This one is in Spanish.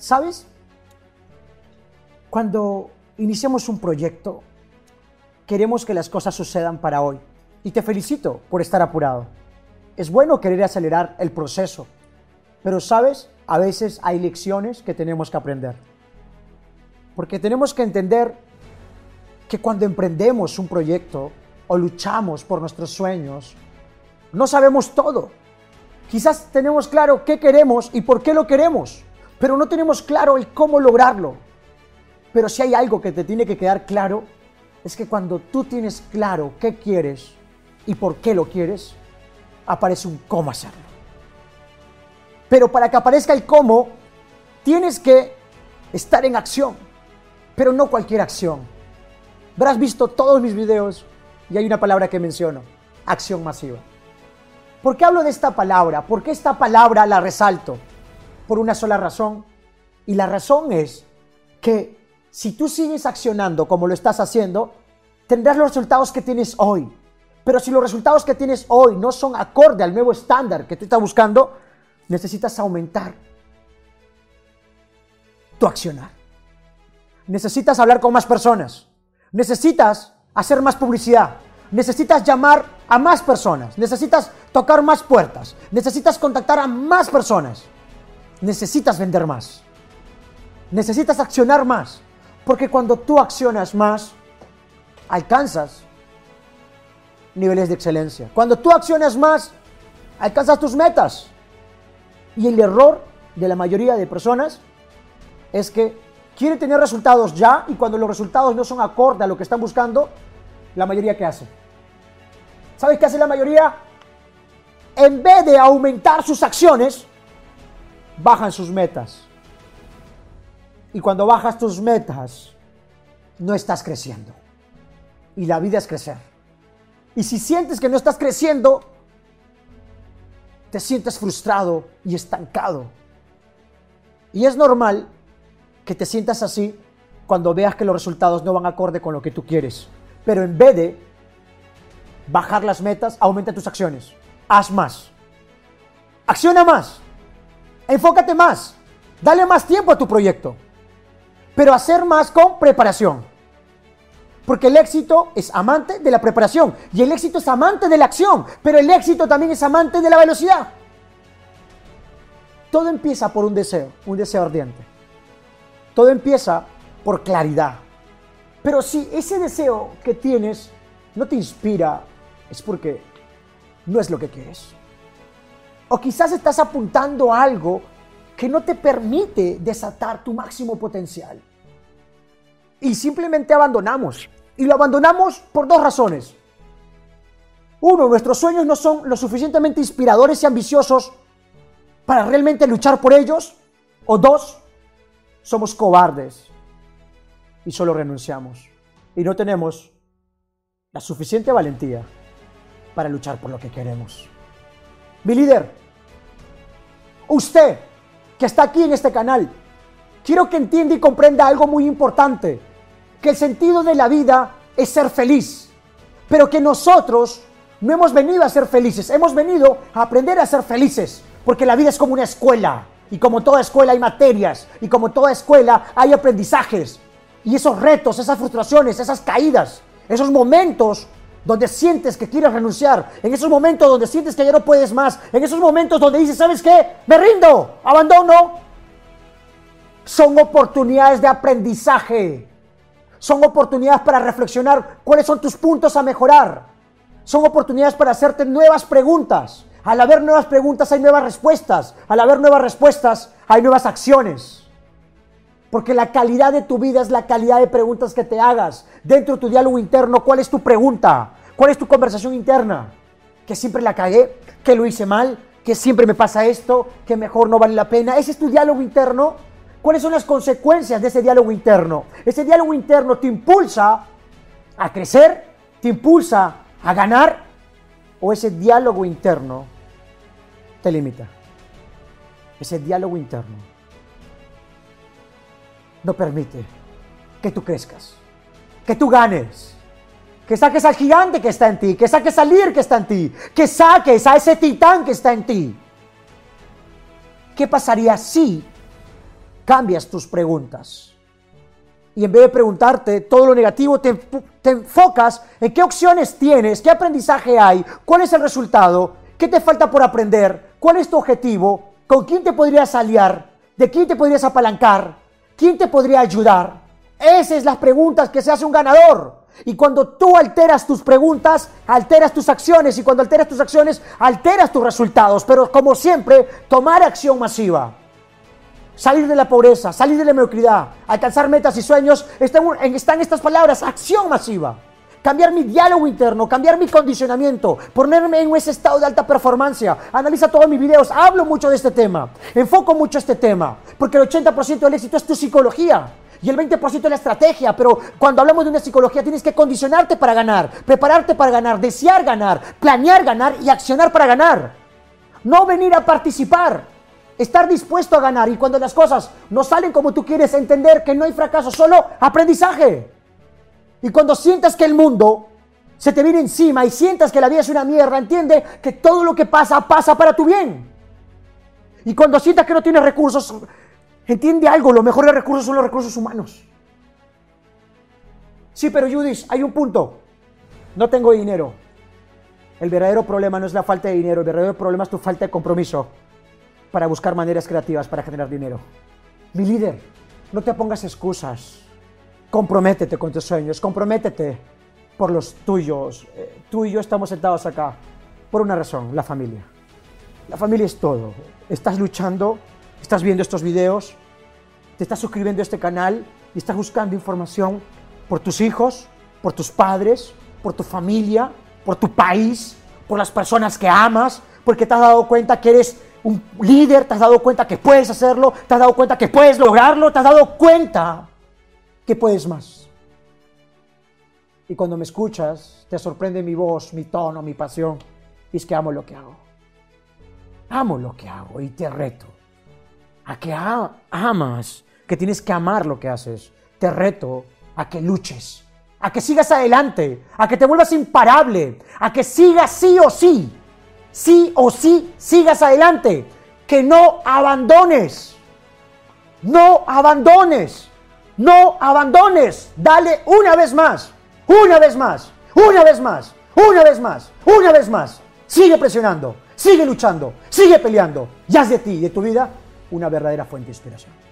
¿Sabes? Cuando iniciamos un proyecto, queremos que las cosas sucedan para hoy. Y te felicito por estar apurado. Es bueno querer acelerar el proceso, pero sabes, a veces hay lecciones que tenemos que aprender. Porque tenemos que entender que cuando emprendemos un proyecto o luchamos por nuestros sueños, no sabemos todo. Quizás tenemos claro qué queremos y por qué lo queremos pero no tenemos claro el cómo lograrlo. Pero si hay algo que te tiene que quedar claro, es que cuando tú tienes claro qué quieres y por qué lo quieres, aparece un cómo hacerlo. Pero para que aparezca el cómo, tienes que estar en acción, pero no cualquier acción. Habrás visto todos mis videos y hay una palabra que menciono, acción masiva. ¿Por qué hablo de esta palabra? ¿Por qué esta palabra la resalto? Por una sola razón. Y la razón es que si tú sigues accionando como lo estás haciendo, tendrás los resultados que tienes hoy. Pero si los resultados que tienes hoy no son acorde al nuevo estándar que tú estás buscando, necesitas aumentar tu accionar. Necesitas hablar con más personas. Necesitas hacer más publicidad. Necesitas llamar a más personas. Necesitas tocar más puertas. Necesitas contactar a más personas necesitas vender más. Necesitas accionar más. Porque cuando tú accionas más, alcanzas niveles de excelencia. Cuando tú accionas más, alcanzas tus metas. Y el error de la mayoría de personas es que quieren tener resultados ya y cuando los resultados no son acorde a lo que están buscando, la mayoría ¿qué hace? ¿Sabes qué hace la mayoría? En vez de aumentar sus acciones, bajan sus metas. Y cuando bajas tus metas, no estás creciendo. Y la vida es crecer. Y si sientes que no estás creciendo, te sientes frustrado y estancado. Y es normal que te sientas así cuando veas que los resultados no van acorde con lo que tú quieres. Pero en vez de bajar las metas, aumenta tus acciones. Haz más. Acciona más. Enfócate más. Dale más tiempo a tu proyecto. Pero hacer más con preparación. Porque el éxito es amante de la preparación. Y el éxito es amante de la acción. Pero el éxito también es amante de la velocidad. Todo empieza por un deseo, un deseo ardiente. Todo empieza por claridad. Pero si ese deseo que tienes no te inspira, es porque no es lo que quieres. O quizás estás apuntando a algo que no te permite desatar tu máximo potencial. Y simplemente abandonamos. Y lo abandonamos por dos razones. Uno, nuestros sueños no son lo suficientemente inspiradores y ambiciosos para realmente luchar por ellos. O dos, somos cobardes y solo renunciamos. Y no tenemos la suficiente valentía para luchar por lo que queremos. Mi líder, usted que está aquí en este canal, quiero que entienda y comprenda algo muy importante, que el sentido de la vida es ser feliz, pero que nosotros no hemos venido a ser felices, hemos venido a aprender a ser felices, porque la vida es como una escuela, y como toda escuela hay materias, y como toda escuela hay aprendizajes, y esos retos, esas frustraciones, esas caídas, esos momentos donde sientes que quieres renunciar, en esos momentos donde sientes que ya no puedes más, en esos momentos donde dices, ¿sabes qué? Me rindo, abandono. Son oportunidades de aprendizaje. Son oportunidades para reflexionar cuáles son tus puntos a mejorar. Son oportunidades para hacerte nuevas preguntas. Al haber nuevas preguntas hay nuevas respuestas. Al haber nuevas respuestas hay nuevas acciones. Porque la calidad de tu vida es la calidad de preguntas que te hagas. Dentro de tu diálogo interno, ¿cuál es tu pregunta? ¿Cuál es tu conversación interna? Que siempre la cagué, que lo hice mal, que siempre me pasa esto, que mejor no vale la pena. Ese es tu diálogo interno. ¿Cuáles son las consecuencias de ese diálogo interno? Ese diálogo interno te impulsa a crecer, te impulsa a ganar o ese diálogo interno te limita. Ese diálogo interno no permite que tú crezcas, que tú ganes, que saques al gigante que está en ti, que saques al líder que está en ti, que saques a ese titán que está en ti. ¿Qué pasaría si cambias tus preguntas. Y en vez de preguntarte todo lo negativo, te, te, enfocas en qué opciones tienes, qué aprendizaje hay, cuál es el resultado, qué te falta por aprender, cuál es tu objetivo, con quién te podrías aliar, de quién te podrías apalancar, quién te podría ayudar. Esas son las preguntas que se hace un ganador. Y cuando tú alteras tus preguntas, alteras tus acciones. Y cuando alteras tus acciones, alteras tus resultados. Pero como siempre, tomar acción masiva. Salir de la pobreza, salir de la mediocridad, alcanzar metas y sueños, están, están estas palabras, acción masiva. Cambiar mi diálogo interno, cambiar mi condicionamiento, ponerme en ese estado de alta performance. Analiza todos mis videos, hablo mucho de este tema, enfoco mucho este tema, porque el 80% del éxito es tu psicología y el 20% es la estrategia, pero cuando hablamos de una psicología tienes que condicionarte para ganar, prepararte para ganar, desear ganar, planear ganar y accionar para ganar. No venir a participar, estar dispuesto a ganar y cuando las cosas no salen como tú quieres, entender que no hay fracaso, solo aprendizaje. Y cuando sientas que el mundo se te viene encima y sientas que la vida es una mierda, entiende que todo lo que pasa pasa para tu bien. Y cuando sientas que no tienes recursos, entiende algo, los mejores recursos son los recursos humanos. Sí, pero Judith, hay un punto. No tengo dinero. El verdadero problema no es la falta de dinero, el verdadero problema es tu falta de compromiso para buscar maneras creativas para generar dinero. Mi líder, no te pongas excusas. Comprométete con tus sueños, comprométete por los tuyos. Eh, tú y yo estamos sentados acá por una razón, la familia. La familia es todo. Estás luchando, estás viendo estos videos, te estás suscribiendo a este canal y estás buscando información por tus hijos, por tus padres, por tu familia, por tu país, por las personas que amas, porque te has dado cuenta que eres un líder, te has dado cuenta que puedes hacerlo, te has dado cuenta que puedes lograrlo, te has dado cuenta que puedes más. Y cuando me escuchas, te sorprende mi voz, mi tono, mi pasión. Y es que amo lo que hago. Amo lo que hago y te reto a que amas, que tienes que amar lo que haces. Te reto a que luches, a que sigas adelante, a que te vuelvas imparable, a que sigas sí o sí, sí o sí, sigas adelante, que no abandones, no abandones. No abandones. Dale una vez más. Una vez más. Una vez más. Una vez más. Una vez más. Sigue presionando. Sigue luchando. Sigue peleando. Ya es de ti de tu vida una verdadera fuente de inspiración.